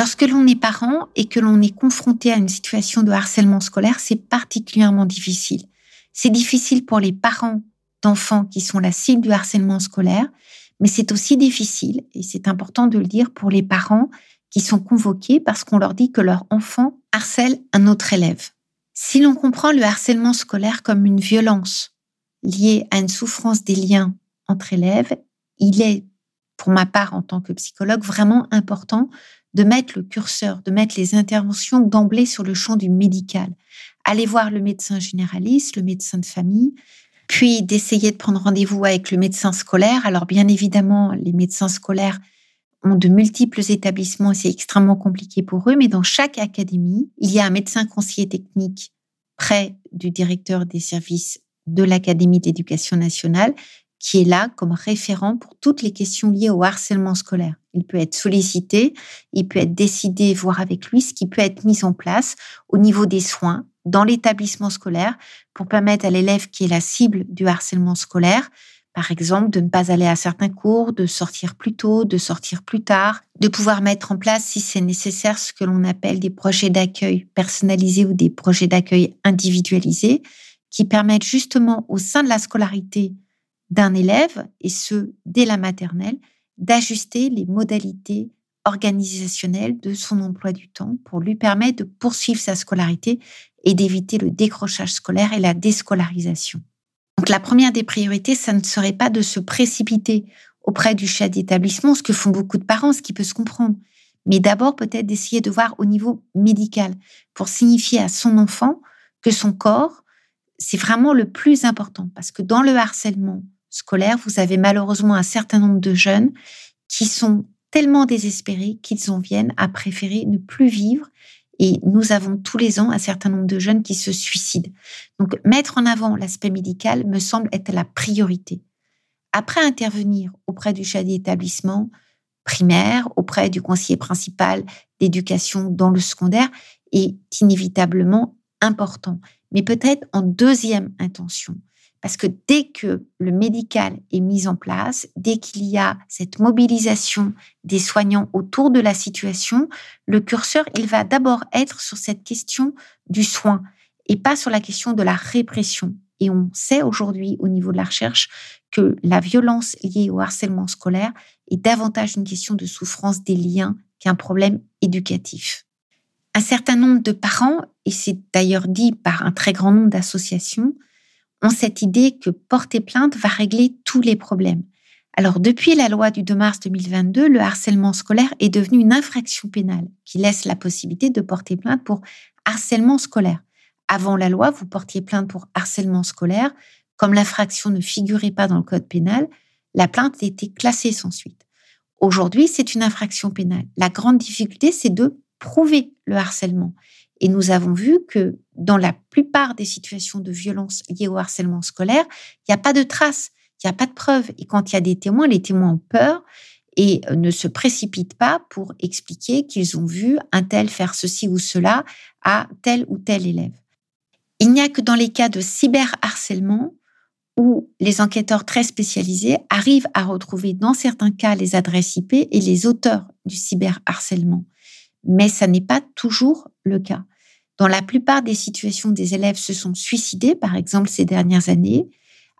Lorsque l'on est parent et que l'on est confronté à une situation de harcèlement scolaire, c'est particulièrement difficile. C'est difficile pour les parents d'enfants qui sont la cible du harcèlement scolaire, mais c'est aussi difficile, et c'est important de le dire, pour les parents qui sont convoqués parce qu'on leur dit que leur enfant harcèle un autre élève. Si l'on comprend le harcèlement scolaire comme une violence liée à une souffrance des liens entre élèves, il est, pour ma part en tant que psychologue, vraiment important de mettre le curseur, de mettre les interventions d'emblée sur le champ du médical. Aller voir le médecin généraliste, le médecin de famille, puis d'essayer de prendre rendez-vous avec le médecin scolaire. Alors bien évidemment, les médecins scolaires ont de multiples établissements c'est extrêmement compliqué pour eux, mais dans chaque académie, il y a un médecin conseiller technique près du directeur des services de l'Académie d'éducation nationale qui est là comme référent pour toutes les questions liées au harcèlement scolaire. Il peut être sollicité, il peut être décidé, voir avec lui ce qui peut être mis en place au niveau des soins dans l'établissement scolaire pour permettre à l'élève qui est la cible du harcèlement scolaire, par exemple, de ne pas aller à certains cours, de sortir plus tôt, de sortir plus tard, de pouvoir mettre en place, si c'est nécessaire, ce que l'on appelle des projets d'accueil personnalisés ou des projets d'accueil individualisés, qui permettent justement au sein de la scolarité d'un élève, et ce, dès la maternelle, d'ajuster les modalités organisationnelles de son emploi du temps pour lui permettre de poursuivre sa scolarité et d'éviter le décrochage scolaire et la déscolarisation. Donc la première des priorités, ça ne serait pas de se précipiter auprès du chef d'établissement, ce que font beaucoup de parents, ce qui peut se comprendre, mais d'abord peut-être d'essayer de voir au niveau médical pour signifier à son enfant que son corps, c'est vraiment le plus important parce que dans le harcèlement, scolaire, vous avez malheureusement un certain nombre de jeunes qui sont tellement désespérés qu'ils en viennent à préférer ne plus vivre. Et nous avons tous les ans un certain nombre de jeunes qui se suicident. Donc, mettre en avant l'aspect médical me semble être la priorité. Après intervenir auprès du chef d'établissement primaire, auprès du conseiller principal d'éducation dans le secondaire, est inévitablement important. Mais peut-être en deuxième intention, parce que dès que le médical est mis en place, dès qu'il y a cette mobilisation des soignants autour de la situation, le curseur, il va d'abord être sur cette question du soin et pas sur la question de la répression. Et on sait aujourd'hui au niveau de la recherche que la violence liée au harcèlement scolaire est davantage une question de souffrance des liens qu'un problème éducatif. Un certain nombre de parents, et c'est d'ailleurs dit par un très grand nombre d'associations, ont cette idée que porter plainte va régler tous les problèmes. Alors, depuis la loi du 2 mars 2022, le harcèlement scolaire est devenu une infraction pénale qui laisse la possibilité de porter plainte pour harcèlement scolaire. Avant la loi, vous portiez plainte pour harcèlement scolaire. Comme l'infraction ne figurait pas dans le code pénal, la plainte était classée sans suite. Aujourd'hui, c'est une infraction pénale. La grande difficulté, c'est de prouver le harcèlement. Et nous avons vu que dans la plupart des situations de violence liées au harcèlement scolaire, il n'y a pas de traces, il n'y a pas de preuves. Et quand il y a des témoins, les témoins ont peur et euh, ne se précipitent pas pour expliquer qu'ils ont vu un tel faire ceci ou cela à tel ou tel élève. Il n'y a que dans les cas de cyberharcèlement où les enquêteurs très spécialisés arrivent à retrouver dans certains cas les adresses IP et les auteurs du cyberharcèlement. Mais ça n'est pas toujours le cas. Dans la plupart des situations, des élèves se sont suicidés, par exemple ces dernières années,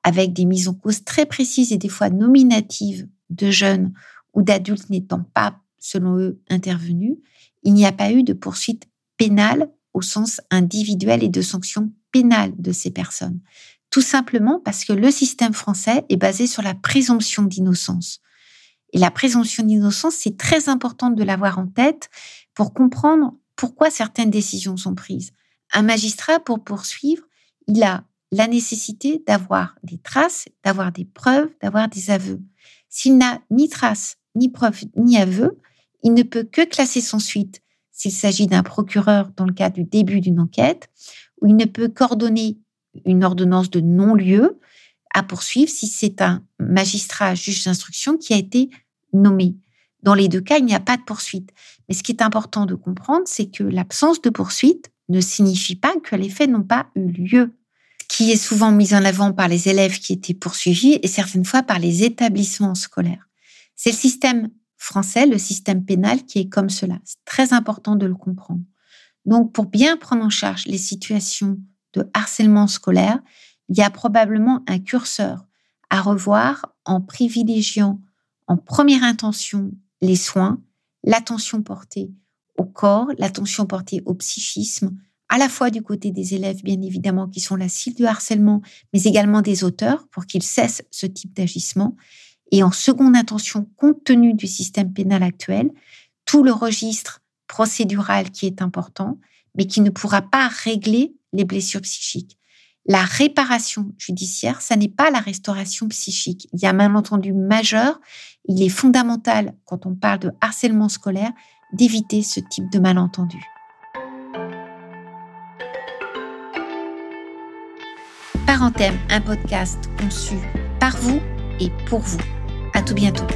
avec des mises en cause très précises et des fois nominatives de jeunes ou d'adultes n'étant pas, selon eux, intervenus. Il n'y a pas eu de poursuite pénale au sens individuel et de sanctions pénales de ces personnes. Tout simplement parce que le système français est basé sur la présomption d'innocence. Et la présomption d'innocence, c'est très important de l'avoir en tête pour comprendre pourquoi certaines décisions sont prises. Un magistrat, pour poursuivre, il a la nécessité d'avoir des traces, d'avoir des preuves, d'avoir des aveux. S'il n'a ni traces, ni preuves, ni aveux, Il ne peut que classer sans suite s'il s'agit d'un procureur dans le cas du début d'une enquête, ou il ne peut qu'ordonner une ordonnance de non-lieu à poursuivre si c'est un magistrat juge d'instruction qui a été nommé. Dans les deux cas, il n'y a pas de poursuite. Mais ce qui est important de comprendre, c'est que l'absence de poursuite ne signifie pas que les faits n'ont pas eu lieu, qui est souvent mis en avant par les élèves qui étaient poursuivis et certaines fois par les établissements scolaires. C'est le système français, le système pénal, qui est comme cela. C'est très important de le comprendre. Donc, pour bien prendre en charge les situations de harcèlement scolaire, il y a probablement un curseur à revoir en privilégiant en première intention les soins, l'attention portée au corps, l'attention portée au psychisme, à la fois du côté des élèves, bien évidemment, qui sont la cible du harcèlement, mais également des auteurs pour qu'ils cessent ce type d'agissement. Et en seconde intention, compte tenu du système pénal actuel, tout le registre procédural qui est important, mais qui ne pourra pas régler les blessures psychiques. La réparation judiciaire, ça n'est pas la restauration psychique. Il y a un malentendu majeur. Il est fondamental, quand on parle de harcèlement scolaire, d'éviter ce type de malentendu. Parenthème, un podcast conçu par vous et pour vous. À tout bientôt.